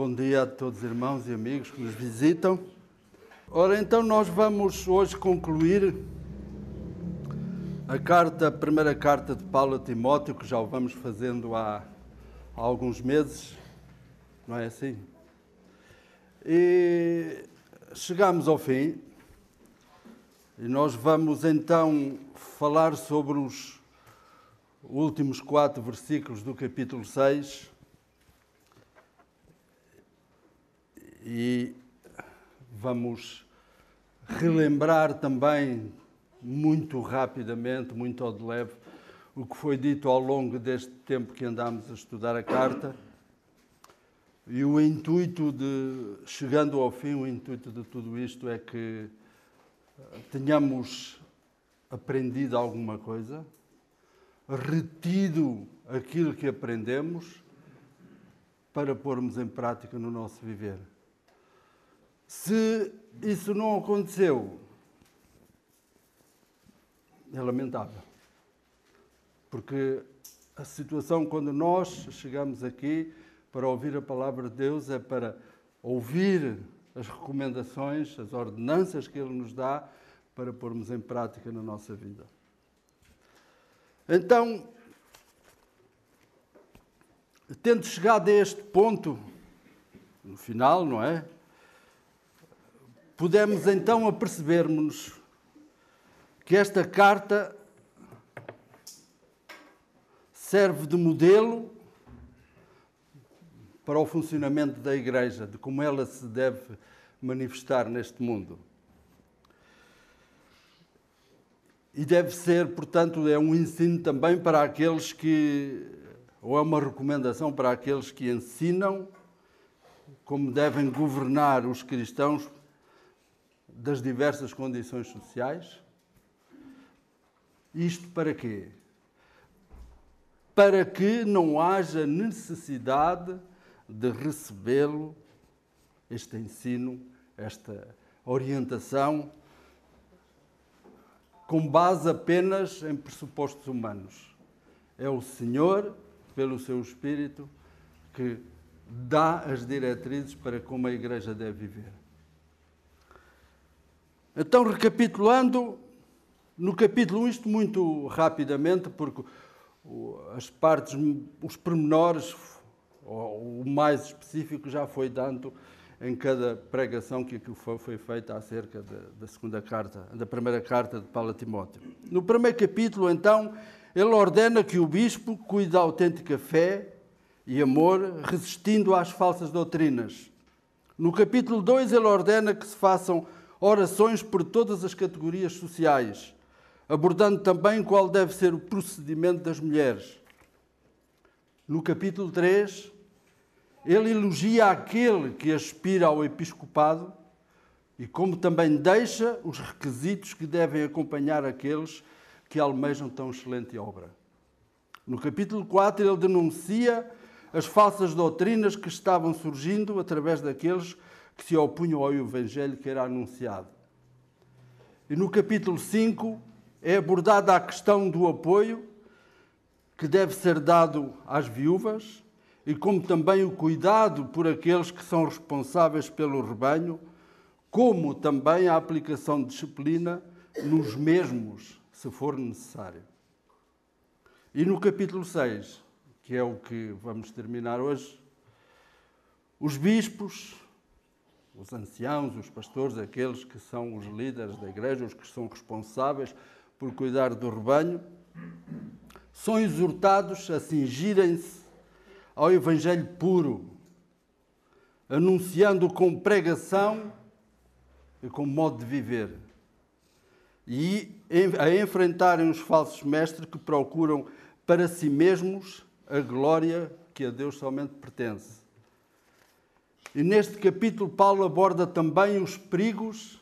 bom dia a todos os irmãos e amigos que nos visitam. Ora, então nós vamos hoje concluir a carta, a primeira carta de Paulo a Timóteo, que já o vamos fazendo há, há alguns meses, não é assim? E chegamos ao fim e nós vamos então falar sobre os últimos quatro versículos do capítulo 6 e vamos relembrar também muito rapidamente, muito ao de leve, o que foi dito ao longo deste tempo que andámos a estudar a carta. E o intuito de, chegando ao fim, o intuito de tudo isto é que tenhamos aprendido alguma coisa, retido aquilo que aprendemos para pormos em prática no nosso viver. Se isso não aconteceu, é lamentável. Porque a situação, quando nós chegamos aqui para ouvir a palavra de Deus, é para ouvir as recomendações, as ordenanças que Ele nos dá para pormos em prática na nossa vida. Então, tendo chegado a este ponto, no final, não é? Podemos então apercebermos que esta carta serve de modelo para o funcionamento da Igreja, de como ela se deve manifestar neste mundo. E deve ser, portanto, é um ensino também para aqueles que, ou é uma recomendação para aqueles que ensinam como devem governar os cristãos das diversas condições sociais isto para quê? Para que não haja necessidade de recebê-lo, este ensino, esta orientação, com base apenas em pressupostos humanos. É o Senhor, pelo seu Espírito, que dá as diretrizes para como a Igreja deve viver. Então, recapitulando, no capítulo 1, isto muito rapidamente, porque as partes, os pormenores, o mais específico já foi dado em cada pregação que foi feita acerca da segunda carta, da primeira carta de Paulo a Timóteo. No primeiro capítulo, então, ele ordena que o bispo cuide da autêntica fé e amor, resistindo às falsas doutrinas. No capítulo 2, ele ordena que se façam orações por todas as categorias sociais, abordando também qual deve ser o procedimento das mulheres. No capítulo 3, ele elogia aquele que aspira ao episcopado e como também deixa os requisitos que devem acompanhar aqueles que almejam tão excelente obra. No capítulo 4, ele denuncia as falsas doutrinas que estavam surgindo através daqueles que se opunham ao evangelho que era anunciado. E no capítulo 5, é abordada a questão do apoio que deve ser dado às viúvas e como também o cuidado por aqueles que são responsáveis pelo rebanho, como também a aplicação de disciplina nos mesmos, se for necessário. E no capítulo 6, que é o que vamos terminar hoje, os bispos, os anciãos, os pastores, aqueles que são os líderes da igreja, os que são responsáveis por cuidar do rebanho, são exortados a cingirem-se ao Evangelho puro, anunciando com pregação e com modo de viver, e a enfrentarem os falsos mestres que procuram para si mesmos a glória que a Deus somente pertence. E neste capítulo, Paulo aborda também os perigos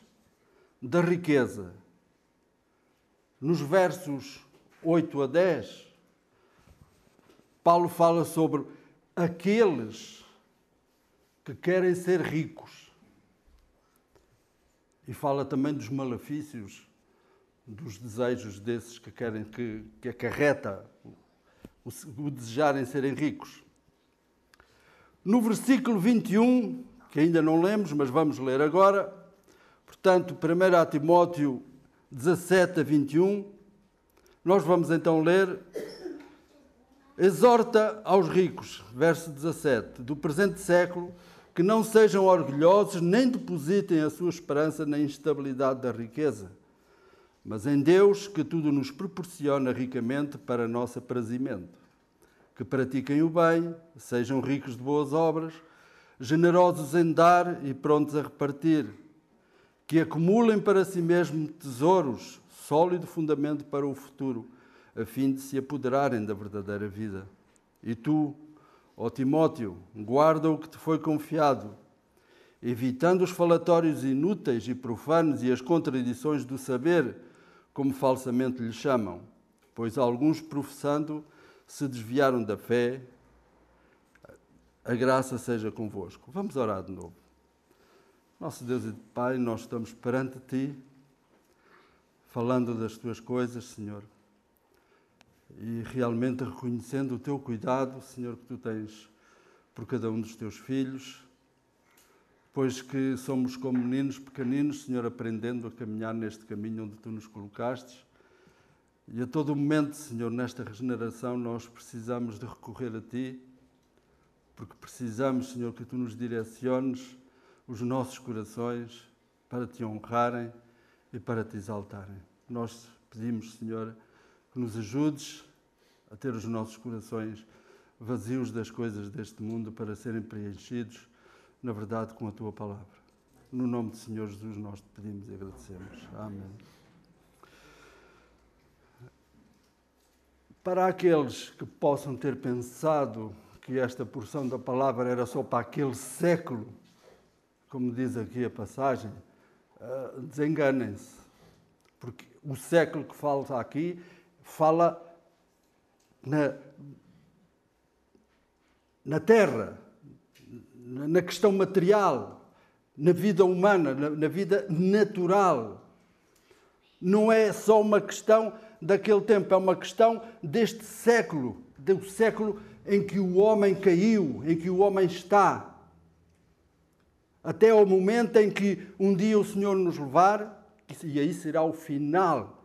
da riqueza nos versos 8 a 10, Paulo fala sobre aqueles que querem ser ricos. E fala também dos malefícios, dos desejos desses que querem que, que acarreta o, o desejarem serem ricos. No versículo 21, que ainda não lemos, mas vamos ler agora, portanto, 1 Timóteo 17 a 21, nós vamos então ler. Exorta aos ricos, verso 17, do presente século, que não sejam orgulhosos nem depositem a sua esperança na instabilidade da riqueza, mas em Deus que tudo nos proporciona ricamente para nosso aprazimento. Que pratiquem o bem, sejam ricos de boas obras, generosos em dar e prontos a repartir. Que acumulem para si mesmos tesouros, sólido fundamento para o futuro, a fim de se apoderarem da verdadeira vida. E tu, ó Timóteo, guarda o que te foi confiado, evitando os falatórios inúteis e profanos e as contradições do saber, como falsamente lhe chamam, pois alguns professando se desviaram da fé. A graça seja convosco. Vamos orar de novo. Nosso Deus e Pai, nós estamos perante Ti, falando das Tuas coisas, Senhor e realmente reconhecendo o teu cuidado, Senhor, que tu tens por cada um dos teus filhos, pois que somos como meninos pequeninos, Senhor, aprendendo a caminhar neste caminho onde tu nos colocaste. E a todo momento, Senhor, nesta regeneração, nós precisamos de recorrer a Ti, porque precisamos, Senhor, que Tu nos direciones os nossos corações para Te honrarem e para Te exaltarem. Nós pedimos, Senhor, que nos ajudes a ter os nossos corações vazios das coisas deste mundo para serem preenchidos, na verdade, com a tua palavra. No nome do Senhor Jesus, nós te pedimos e agradecemos. Amém. Para aqueles que possam ter pensado que esta porção da palavra era só para aquele século, como diz aqui a passagem, ah, desenganem-se. Porque o século que fala aqui fala na, na terra, na questão material, na vida humana, na, na vida natural. Não é só uma questão daquele tempo, é uma questão deste século, do século em que o homem caiu, em que o homem está. Até ao momento em que um dia o Senhor nos levar, e aí será o final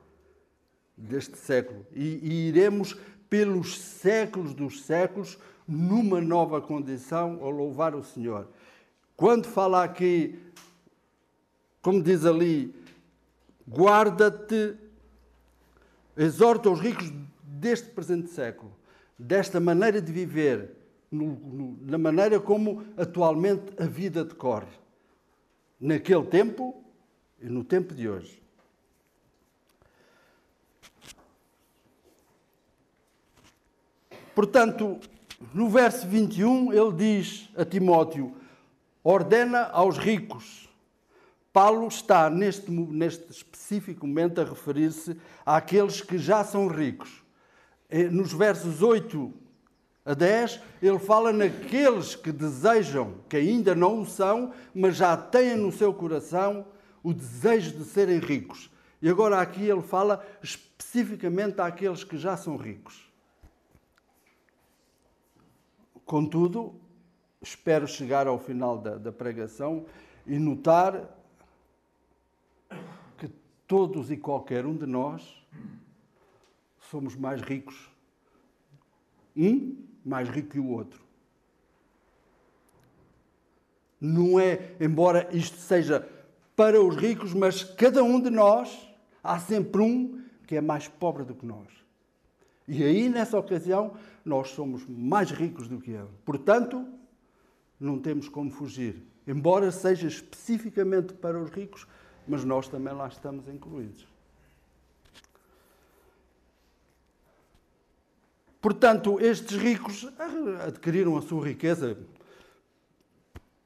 deste século. E, e iremos pelos séculos dos séculos numa nova condição a louvar o Senhor. Quando fala aqui, como diz ali, guarda-te, exorta os ricos deste presente século, desta maneira de viver, no, no, na maneira como atualmente a vida decorre, naquele tempo e no tempo de hoje. Portanto, no verso 21, ele diz a Timóteo: ordena aos ricos. Paulo está, neste, neste específico momento, a referir-se àqueles que já são ricos. Nos versos 8 a 10, ele fala naqueles que desejam, que ainda não o são, mas já têm no seu coração o desejo de serem ricos. E agora aqui ele fala especificamente àqueles que já são ricos. Contudo, espero chegar ao final da, da pregação e notar todos e qualquer um de nós somos mais ricos. Um mais rico que o outro. Não é, embora isto seja para os ricos, mas cada um de nós há sempre um que é mais pobre do que nós. E aí, nessa ocasião, nós somos mais ricos do que ele. Portanto, não temos como fugir. Embora seja especificamente para os ricos, mas nós também lá estamos incluídos. Portanto, estes ricos adquiriram a sua riqueza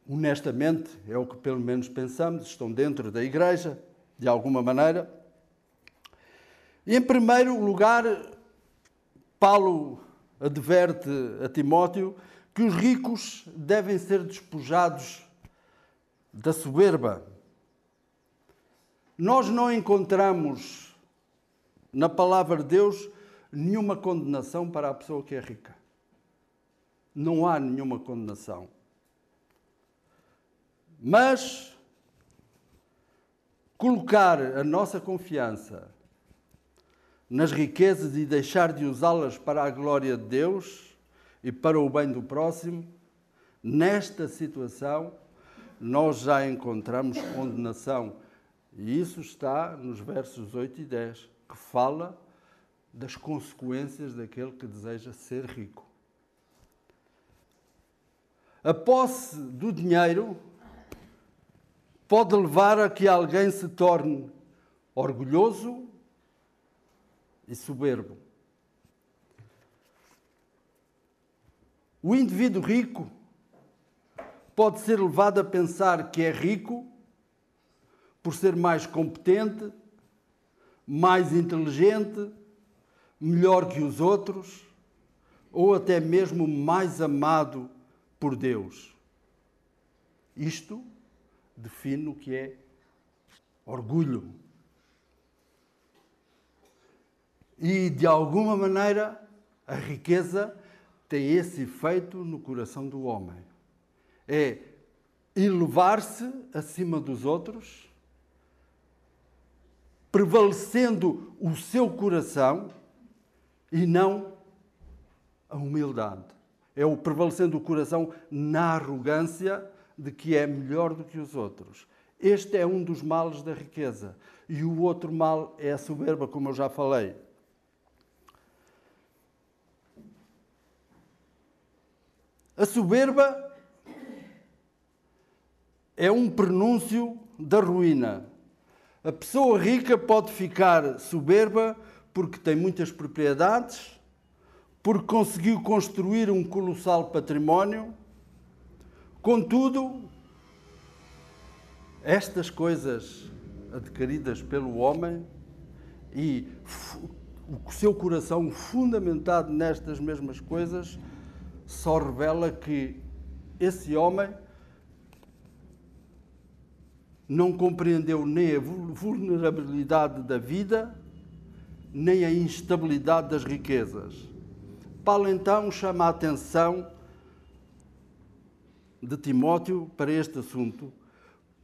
honestamente, é o que pelo menos pensamos, estão dentro da igreja, de alguma maneira. E, em primeiro lugar, Paulo adverte a Timóteo que os ricos devem ser despojados da soberba. Nós não encontramos na palavra de Deus nenhuma condenação para a pessoa que é rica. Não há nenhuma condenação. Mas colocar a nossa confiança nas riquezas e deixar de usá-las para a glória de Deus e para o bem do próximo, nesta situação nós já encontramos condenação. E isso está nos versos 8 e 10, que fala das consequências daquele que deseja ser rico. A posse do dinheiro pode levar a que alguém se torne orgulhoso e soberbo. O indivíduo rico pode ser levado a pensar que é rico por ser mais competente, mais inteligente, melhor que os outros, ou até mesmo mais amado por Deus. Isto define o que é orgulho. E, de alguma maneira, a riqueza tem esse efeito no coração do homem. É elevar-se acima dos outros, prevalecendo o seu coração e não a humildade. É o prevalecendo o coração na arrogância de que é melhor do que os outros. Este é um dos males da riqueza. E o outro mal é a soberba, como eu já falei. A soberba é um prenúncio da ruína. A pessoa rica pode ficar soberba porque tem muitas propriedades, porque conseguiu construir um colossal património. Contudo, estas coisas adquiridas pelo homem e o seu coração fundamentado nestas mesmas coisas só revela que esse homem não compreendeu nem a vulnerabilidade da vida, nem a instabilidade das riquezas. Paulo então chama a atenção de Timóteo para este assunto,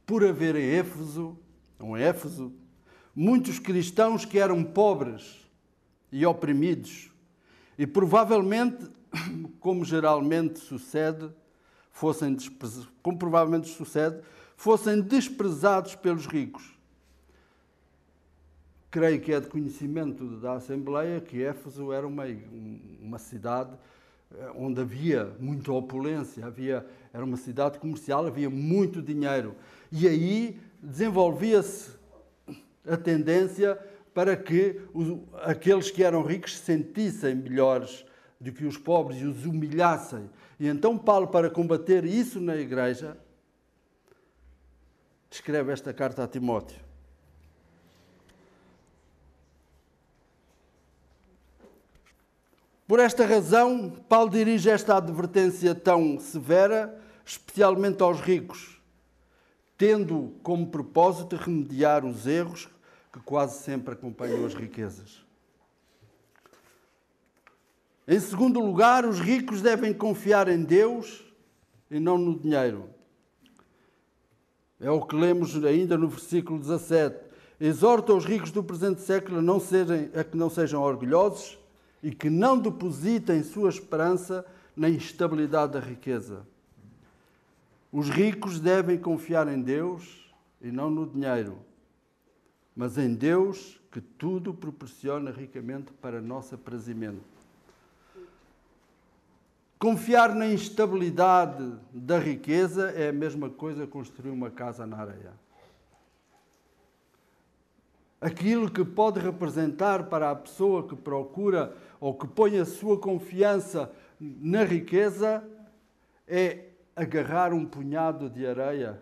por haver em Éfeso, em Éfeso, muitos cristãos que eram pobres e oprimidos, e provavelmente, como geralmente sucede, fossem como provavelmente sucede, fossem desprezados pelos ricos. Creio que é de conhecimento da Assembleia que Éfeso era uma, uma cidade eh, onde havia muita opulência, havia, era uma cidade comercial, havia muito dinheiro. E aí desenvolvia-se a tendência para que os, aqueles que eram ricos se sentissem melhores do que os pobres e os humilhassem. E então Paulo, para combater isso na igreja, escreve esta carta a Timóteo. Por esta razão, Paulo dirige esta advertência tão severa, especialmente aos ricos, tendo como propósito remediar os erros que quase sempre acompanham as riquezas. Em segundo lugar, os ricos devem confiar em Deus e não no dinheiro. É o que lemos ainda no versículo 17. Exorta os ricos do presente século a, não serem, a que não sejam orgulhosos e que não depositem sua esperança na instabilidade da riqueza. Os ricos devem confiar em Deus e não no dinheiro, mas em Deus que tudo proporciona ricamente para nosso aprazimento. Confiar na instabilidade da riqueza é a mesma coisa construir uma casa na areia aquilo que pode representar para a pessoa que procura ou que põe a sua confiança na riqueza é agarrar um punhado de areia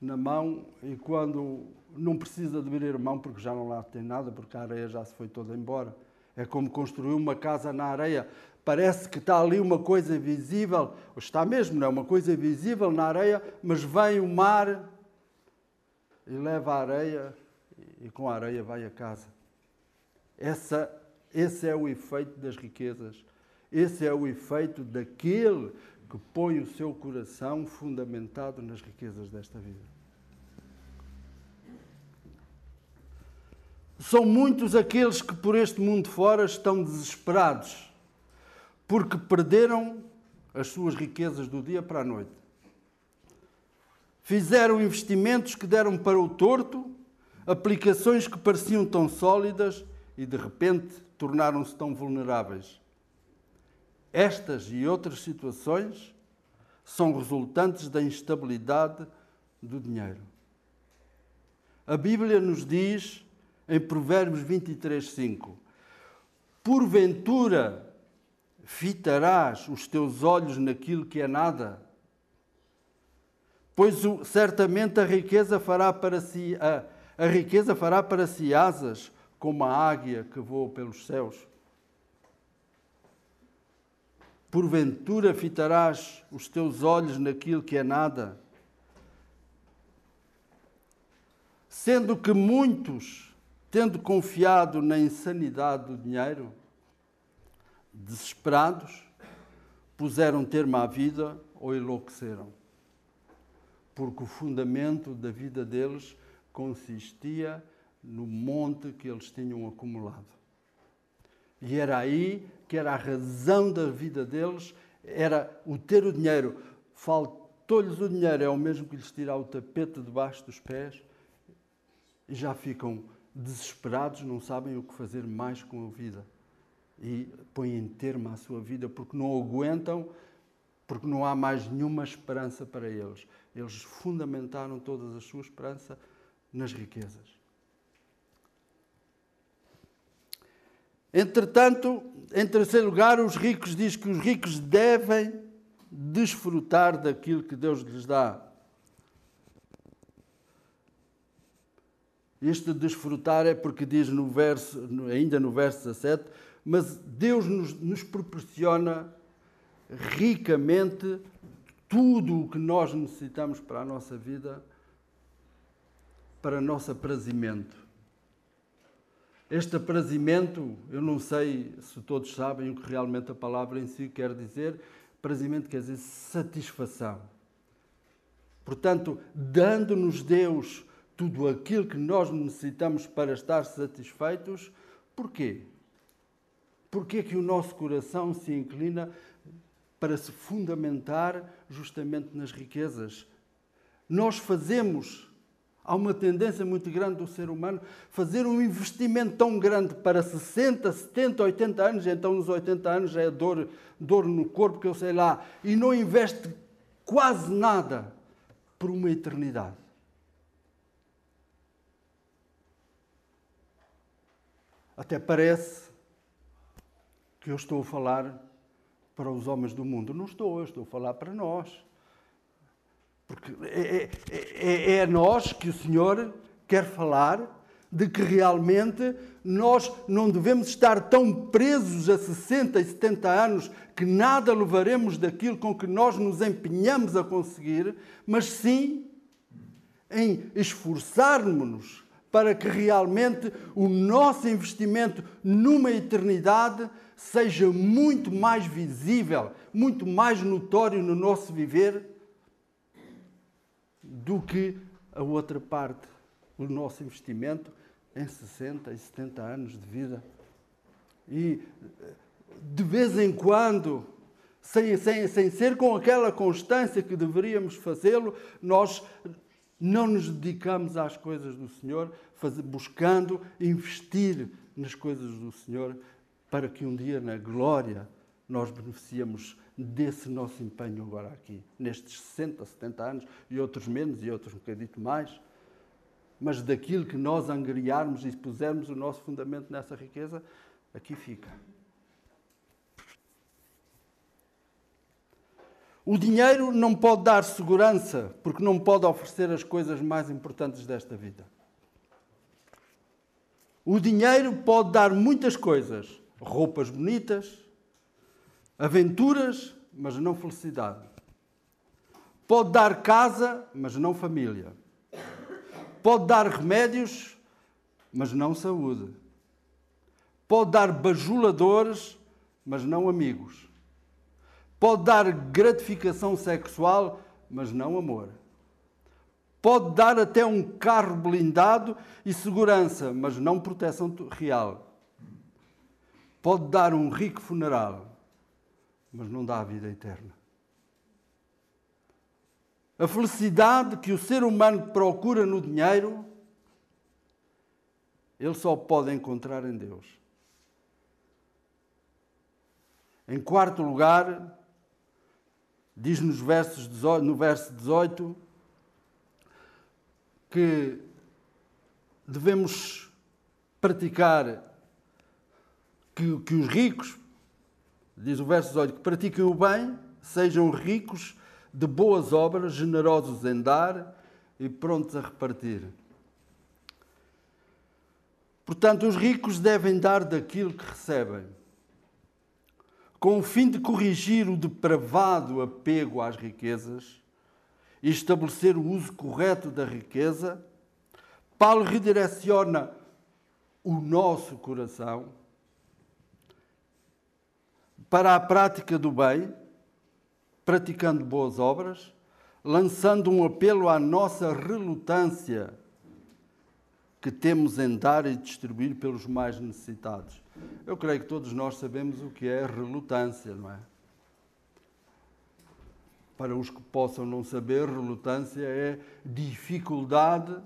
na mão e quando não precisa de abrir a mão porque já não lá tem nada, porque a areia já se foi toda embora. É como construir uma casa na areia. Parece que está ali uma coisa visível, está mesmo, não é uma coisa visível na areia, mas vem o mar e leva a areia e com a areia vai a casa. Essa, esse é o efeito das riquezas. Esse é o efeito daquele que põe o seu coração fundamentado nas riquezas desta vida. São muitos aqueles que por este mundo fora estão desesperados, porque perderam as suas riquezas do dia para a noite. Fizeram investimentos que deram para o torto, aplicações que pareciam tão sólidas e de repente tornaram-se tão vulneráveis. Estas e outras situações são resultantes da instabilidade do dinheiro. A Bíblia nos diz em Provérbios 23, 5: Porventura fitarás os teus olhos naquilo que é nada? Pois certamente a riqueza fará para si a, a riqueza fará para si asas como a águia que voa pelos céus. Porventura fitarás os teus olhos naquilo que é nada, sendo que muitos, tendo confiado na insanidade do dinheiro, desesperados, puseram termo à vida ou enlouqueceram. Porque o fundamento da vida deles consistia no monte que eles tinham acumulado. E era aí que era a razão da vida deles, era o ter o dinheiro. Faltou-lhes o dinheiro, é o mesmo que lhes tirar o tapete debaixo dos pés e já ficam desesperados, não sabem o que fazer mais com a vida. E põem termo à sua vida porque não aguentam, porque não há mais nenhuma esperança para eles. Eles fundamentaram toda a sua esperança nas riquezas. Entretanto, em terceiro lugar, os ricos diz que os ricos devem desfrutar daquilo que Deus lhes dá. Este desfrutar é porque diz no verso, ainda no verso 17, mas Deus nos, nos proporciona ricamente tudo o que nós necessitamos para a nossa vida, para o nosso aprazimento. Este aprazimento, eu não sei se todos sabem o que realmente a palavra em si quer dizer. Aprazimento quer dizer satisfação. Portanto, dando-nos Deus tudo aquilo que nós necessitamos para estar satisfeitos, porquê? Porquê que o nosso coração se inclina para se fundamentar justamente nas riquezas? Nós fazemos Há uma tendência muito grande do ser humano fazer um investimento tão grande para 60, 70, 80 anos, então nos 80 anos já é dor, dor no corpo, que eu sei lá, e não investe quase nada por uma eternidade. Até parece que eu estou a falar para os homens do mundo. Não estou, eu estou a falar para nós. Porque é, é, é, é a nós que o Senhor quer falar de que realmente nós não devemos estar tão presos a 60 e 70 anos que nada levaremos daquilo com que nós nos empenhamos a conseguir, mas sim em esforçarmos-nos para que realmente o nosso investimento numa eternidade seja muito mais visível, muito mais notório no nosso viver do que a outra parte, o nosso investimento em 60 e 70 anos de vida. E de vez em quando, sem, sem, sem ser com aquela constância que deveríamos fazê-lo, nós não nos dedicamos às coisas do Senhor, buscando investir nas coisas do Senhor, para que um dia na glória nós beneficiemos desse nosso empenho agora aqui, nestes 60, 70 anos, e outros menos e outros um bocadito mais, mas daquilo que nós angriarmos e pusermos o nosso fundamento nessa riqueza, aqui fica. O dinheiro não pode dar segurança, porque não pode oferecer as coisas mais importantes desta vida. O dinheiro pode dar muitas coisas, roupas bonitas, aventuras, mas não felicidade. Pode dar casa, mas não família. Pode dar remédios, mas não saúde. Pode dar bajuladores, mas não amigos. Pode dar gratificação sexual, mas não amor. Pode dar até um carro blindado e segurança, mas não proteção real. Pode dar um rico funeral, mas não dá a vida eterna. A felicidade que o ser humano procura no dinheiro, ele só pode encontrar em Deus. Em quarto lugar, diz nos versos 18, no verso 18 que devemos praticar que, que os ricos, diz o verso 18, que pratiquem o bem, sejam ricos de boas obras, generosos em dar e prontos a repartir. Portanto, os ricos devem dar daquilo que recebem, com o fim de corrigir o depravado apego às riquezas e estabelecer o uso correto da riqueza. Paulo redireciona o nosso coração para a prática do bem, praticando boas obras, lançando um apelo à nossa relutância que temos em dar e distribuir pelos mais necessitados. Eu creio que todos nós sabemos o que é relutância, não é? Para os que possam não saber, relutância é dificuldade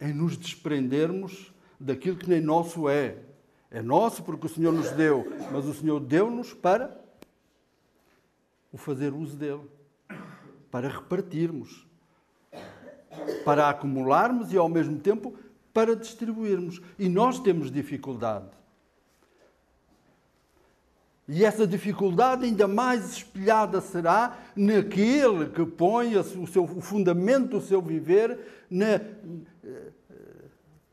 em nos desprendermos daquilo que nem nosso é. É nosso porque o Senhor nos deu, mas o Senhor deu-nos para o fazer uso dele, para repartirmos para acumularmos e ao mesmo tempo para distribuirmos. E nós temos dificuldade. E essa dificuldade ainda mais espelhada será naquele que põe o, seu, o fundamento do seu viver na,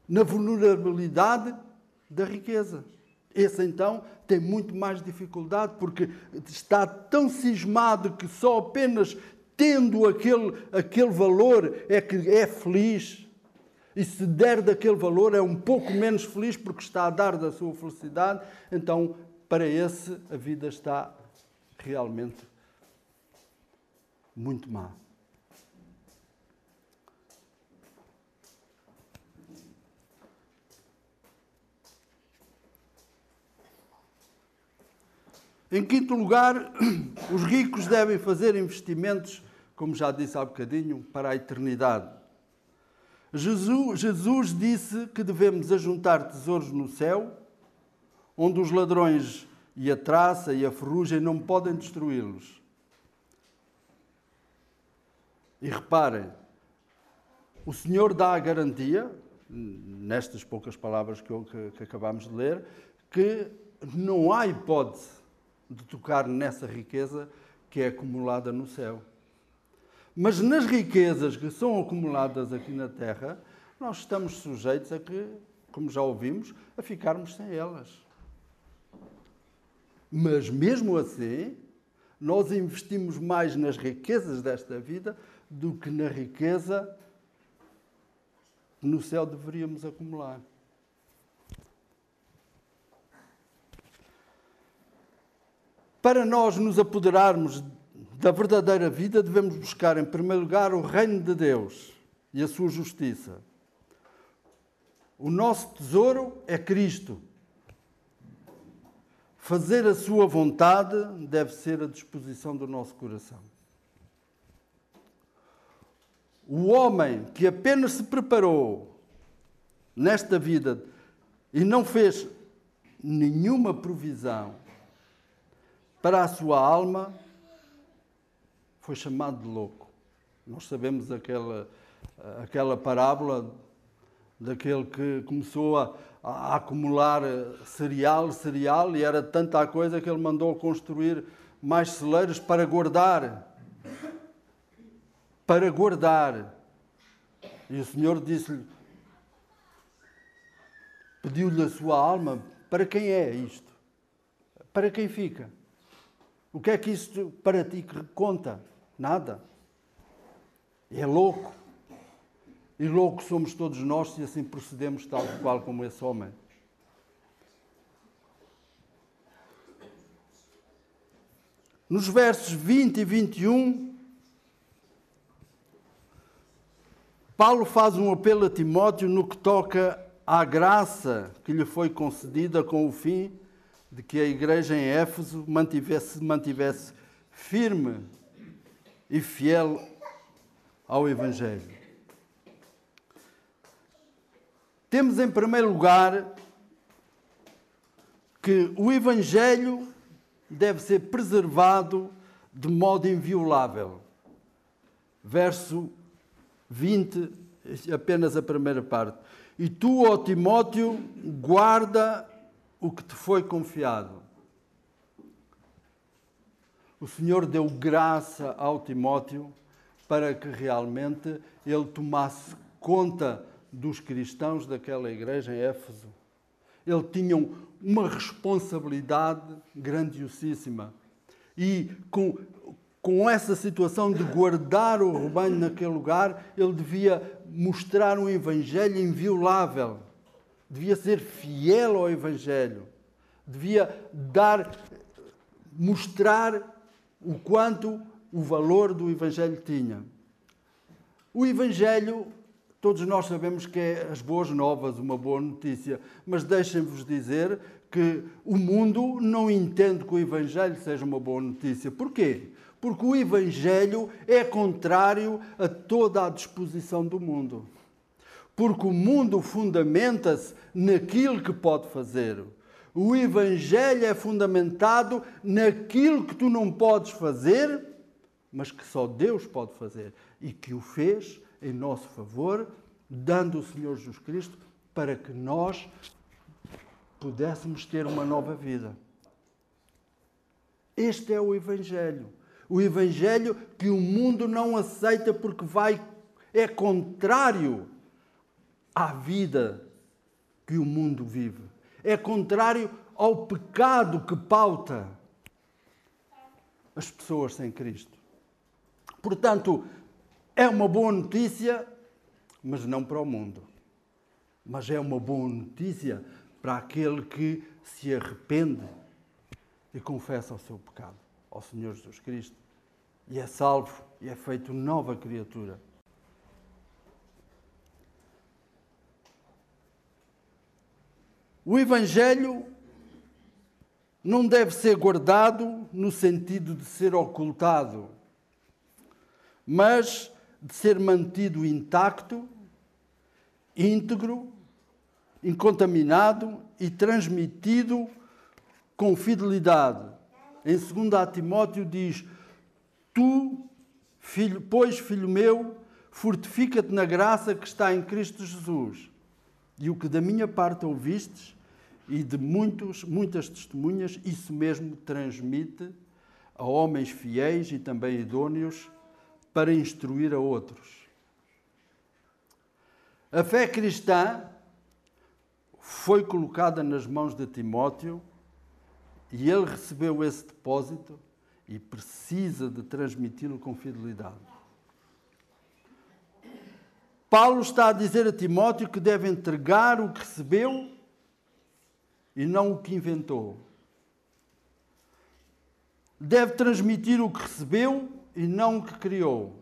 na vulnerabilidade da riqueza. Esse então tem muito mais dificuldade porque está tão cismado que só apenas tendo aquele, aquele valor, é que é feliz. E se der daquele valor, é um pouco menos feliz porque está a dar da sua felicidade. Então, para esse, a vida está realmente muito má. Em quinto lugar, os ricos devem fazer investimentos como já disse há bocadinho, para a eternidade. Jesus, Jesus disse que devemos ajuntar tesouros no céu, onde os ladrões e a traça e a ferrugem não podem destruí-los. E reparem, o Senhor dá a garantia, nestas poucas palavras que, que, que acabamos de ler, que não há hipótese de tocar nessa riqueza que é acumulada no céu. Mas nas riquezas que são acumuladas aqui na terra, nós estamos sujeitos a que, como já ouvimos, a ficarmos sem elas. Mas mesmo assim, nós investimos mais nas riquezas desta vida do que na riqueza que no céu deveríamos acumular. Para nós nos apoderarmos da verdadeira vida, devemos buscar, em primeiro lugar, o reino de Deus e a sua justiça. O nosso tesouro é Cristo. Fazer a sua vontade deve ser a disposição do nosso coração. O homem que apenas se preparou nesta vida e não fez nenhuma provisão para a sua alma, foi chamado de louco. Nós sabemos aquela, aquela parábola daquele que começou a, a, acumular cereal, cereal, e era tanta a coisa que ele mandou construir mais celeiros para guardar. Para guardar. E o Senhor disse-lhe, pediu-lhe a sua alma, para quem é isto? Para quem fica? O que é que isto para ti conta? Nada. É louco. E louco somos todos nós se assim procedemos tal qual como esse homem. Nos versos 20 e 21, Paulo faz um apelo a Timóteo no que toca à graça que lhe foi concedida com o fim de que a igreja em Éfeso mantivesse, mantivesse firme e fiel ao Evangelho. Temos em primeiro lugar que o Evangelho deve ser preservado de modo inviolável. Verso 20, apenas a primeira parte. E tu, ó Timóteo, guarda o que te foi confiado. O Senhor deu graça ao Timóteo para que realmente ele tomasse conta dos cristãos daquela igreja em Éfeso. Ele tinha uma responsabilidade grandiosíssima. E com, com essa situação de guardar o rebanho naquele lugar, ele devia mostrar um evangelho inviolável. Devia ser fiel ao evangelho. Devia dar mostrar o quanto o valor do evangelho tinha. O evangelho Todos nós sabemos que é as boas novas, uma boa notícia, mas deixem-vos dizer que o mundo não entende que o Evangelho seja uma boa notícia. Porquê? Porque o Evangelho é contrário a toda a disposição do mundo. Porque o mundo fundamenta-se naquilo que pode fazer. O Evangelho é fundamentado naquilo que tu não podes fazer, mas que só Deus pode fazer e que o fez em nosso favor, dando o Senhor Jesus Cristo para que nós pudéssemos ter uma nova vida. Este é o Evangelho. O Evangelho que o mundo não aceita porque vai é contrário à vida que o mundo vive. É contrário ao pecado que pauta as pessoas sem Cristo. Portanto, é uma boa notícia, mas não para o mundo. Mas é uma boa notícia para aquele que se arrepende e confessa o seu pecado ao Senhor Jesus Cristo e é salvo e é feito nova criatura. O Evangelho não deve ser guardado no sentido de ser ocultado, mas de ser mantido intacto, íntegro, incontaminado e transmitido com fidelidade. Em 2 Timóteo diz: Tu, filho, pois, filho meu, fortifica-te na graça que está em Cristo Jesus. E o que da minha parte ouvistes e de muitos, muitas testemunhas, isso mesmo transmite a homens fiéis e também idôneos para instruir a outros. A fé cristã foi colocada nas mãos de Timóteo e ele recebeu esse depósito e precisa de transmiti-lo com fidelidade. Paulo está a dizer a Timóteo que deve entregar o que recebeu e não o que inventou. Deve transmitir o que recebeu e não o que criou.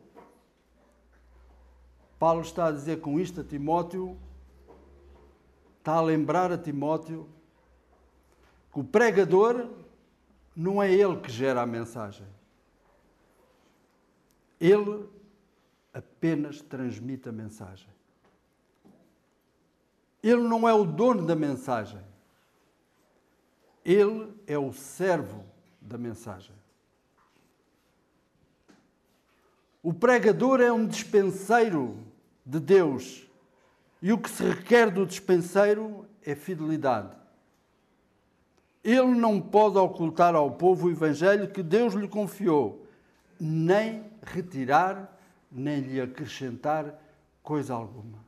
Paulo está a dizer com isto a Timóteo, está a lembrar a Timóteo que o pregador não é ele que gera a mensagem. Ele apenas transmite a mensagem. Ele não é o dono da mensagem. Ele é o servo da mensagem. O pregador é um dispenseiro de Deus e o que se requer do dispenseiro é fidelidade. Ele não pode ocultar ao povo o evangelho que Deus lhe confiou, nem retirar, nem lhe acrescentar coisa alguma.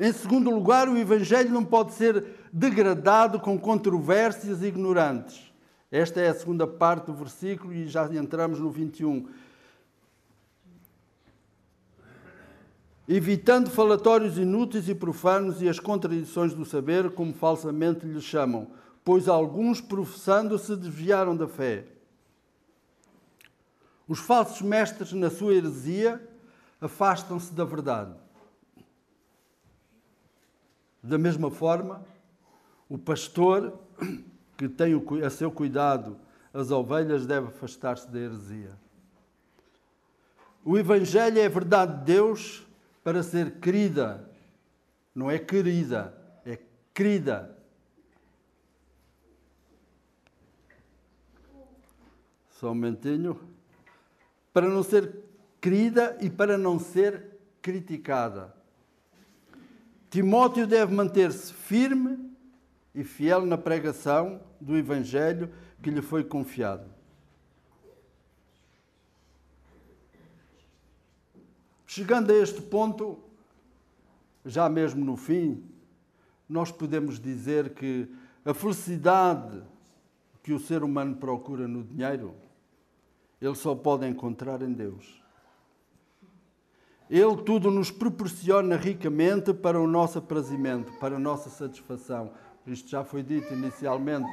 Em segundo lugar, o evangelho não pode ser degradado com controvérsias ignorantes. Esta é a segunda parte do versículo e já entramos no 21. Evitando falatórios inúteis e profanos e as contradições do saber, como falsamente lhes chamam, pois alguns professando se desviaram da fé. Os falsos mestres, na sua heresia, afastam-se da verdade. Da mesma forma, o pastor que tem a seu cuidado as ovelhas deve afastar-se da heresia. O Evangelho é a verdade de Deus para ser querida, não é querida, é querida. Só um momentinho. Para não ser querida e para não ser criticada. Timóteo deve manter-se firme e fiel na pregação do Evangelho que lhe foi confiado. Chegando a este ponto, já mesmo no fim, nós podemos dizer que a felicidade que o ser humano procura no dinheiro, ele só pode encontrar em Deus. Ele tudo nos proporciona ricamente para o nosso aprazimento, para a nossa satisfação. Isto já foi dito inicialmente,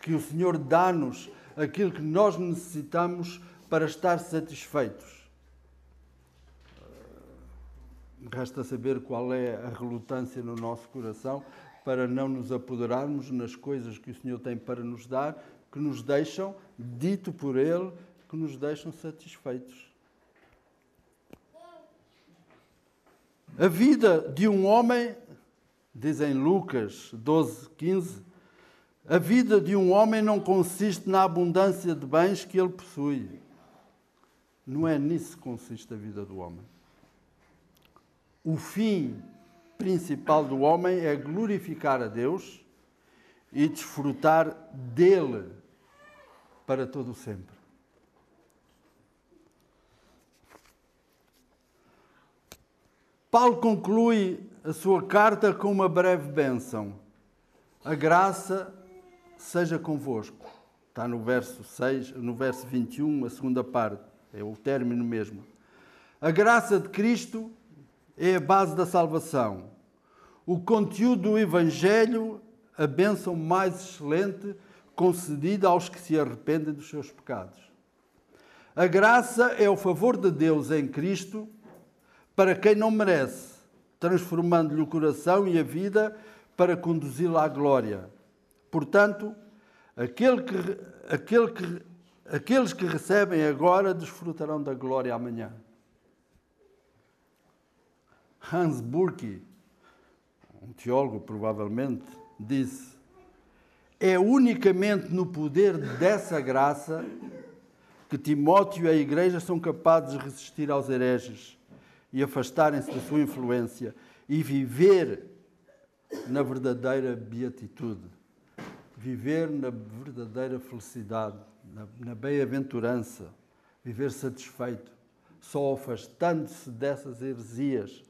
que o Senhor dá-nos aquilo que nós necessitamos para estar satisfeitos. Resta saber qual é a relutância no nosso coração para não nos apoderarmos nas coisas que o Senhor tem para nos dar, que nos deixam, dito por Ele, que nos deixam satisfeitos. A vida de um homem, dizem Lucas 12, 15, a vida de um homem não consiste na abundância de bens que ele possui. Não é nisso que consiste a vida do homem. O fim principal do homem é glorificar a Deus e desfrutar dele para todo o sempre. Paulo conclui a sua carta com uma breve bênção. A graça seja convosco. Está no verso 6, no verso 21, a segunda parte, é o término mesmo. A graça de Cristo é a base da salvação. O conteúdo do Evangelho, a bênção mais excelente concedida aos que se arrependem dos seus pecados. A graça é o favor de Deus em Cristo para quem não merece, transformando-lhe o coração e a vida para conduzi-lo à glória. Portanto, aquele que, aquele que, aqueles que recebem agora desfrutarão da glória amanhã. Hans Burke, um teólogo provavelmente, disse: É unicamente no poder dessa graça que Timóteo e a Igreja são capazes de resistir aos hereges e afastarem-se da sua influência e viver na verdadeira beatitude, viver na verdadeira felicidade, na, na bem-aventurança, viver satisfeito, só afastando-se dessas heresias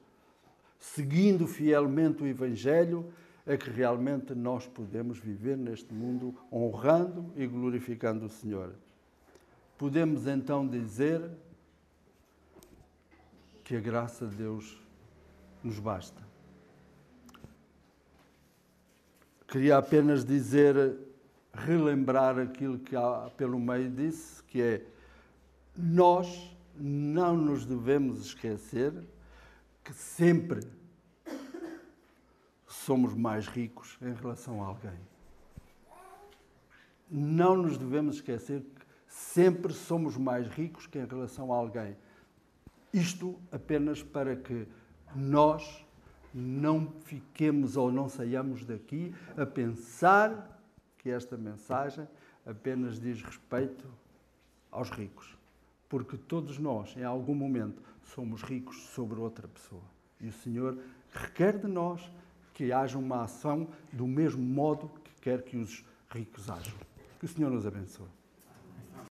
seguindo fielmente o Evangelho, é que realmente nós podemos viver neste mundo honrando e glorificando o Senhor. Podemos então dizer que a graça de Deus nos basta. Queria apenas dizer, relembrar aquilo que há pelo meio disse, que é nós não nos devemos esquecer que sempre somos mais ricos em relação a alguém. Não nos devemos esquecer que sempre somos mais ricos que em relação a alguém. Isto apenas para que nós não fiquemos ou não saiamos daqui a pensar que esta mensagem apenas diz respeito aos ricos. Porque todos nós, em algum momento, somos ricos sobre outra pessoa. E o Senhor requer de nós que haja uma ação do mesmo modo que quer que os ricos ajam. Que o Senhor nos abençoe.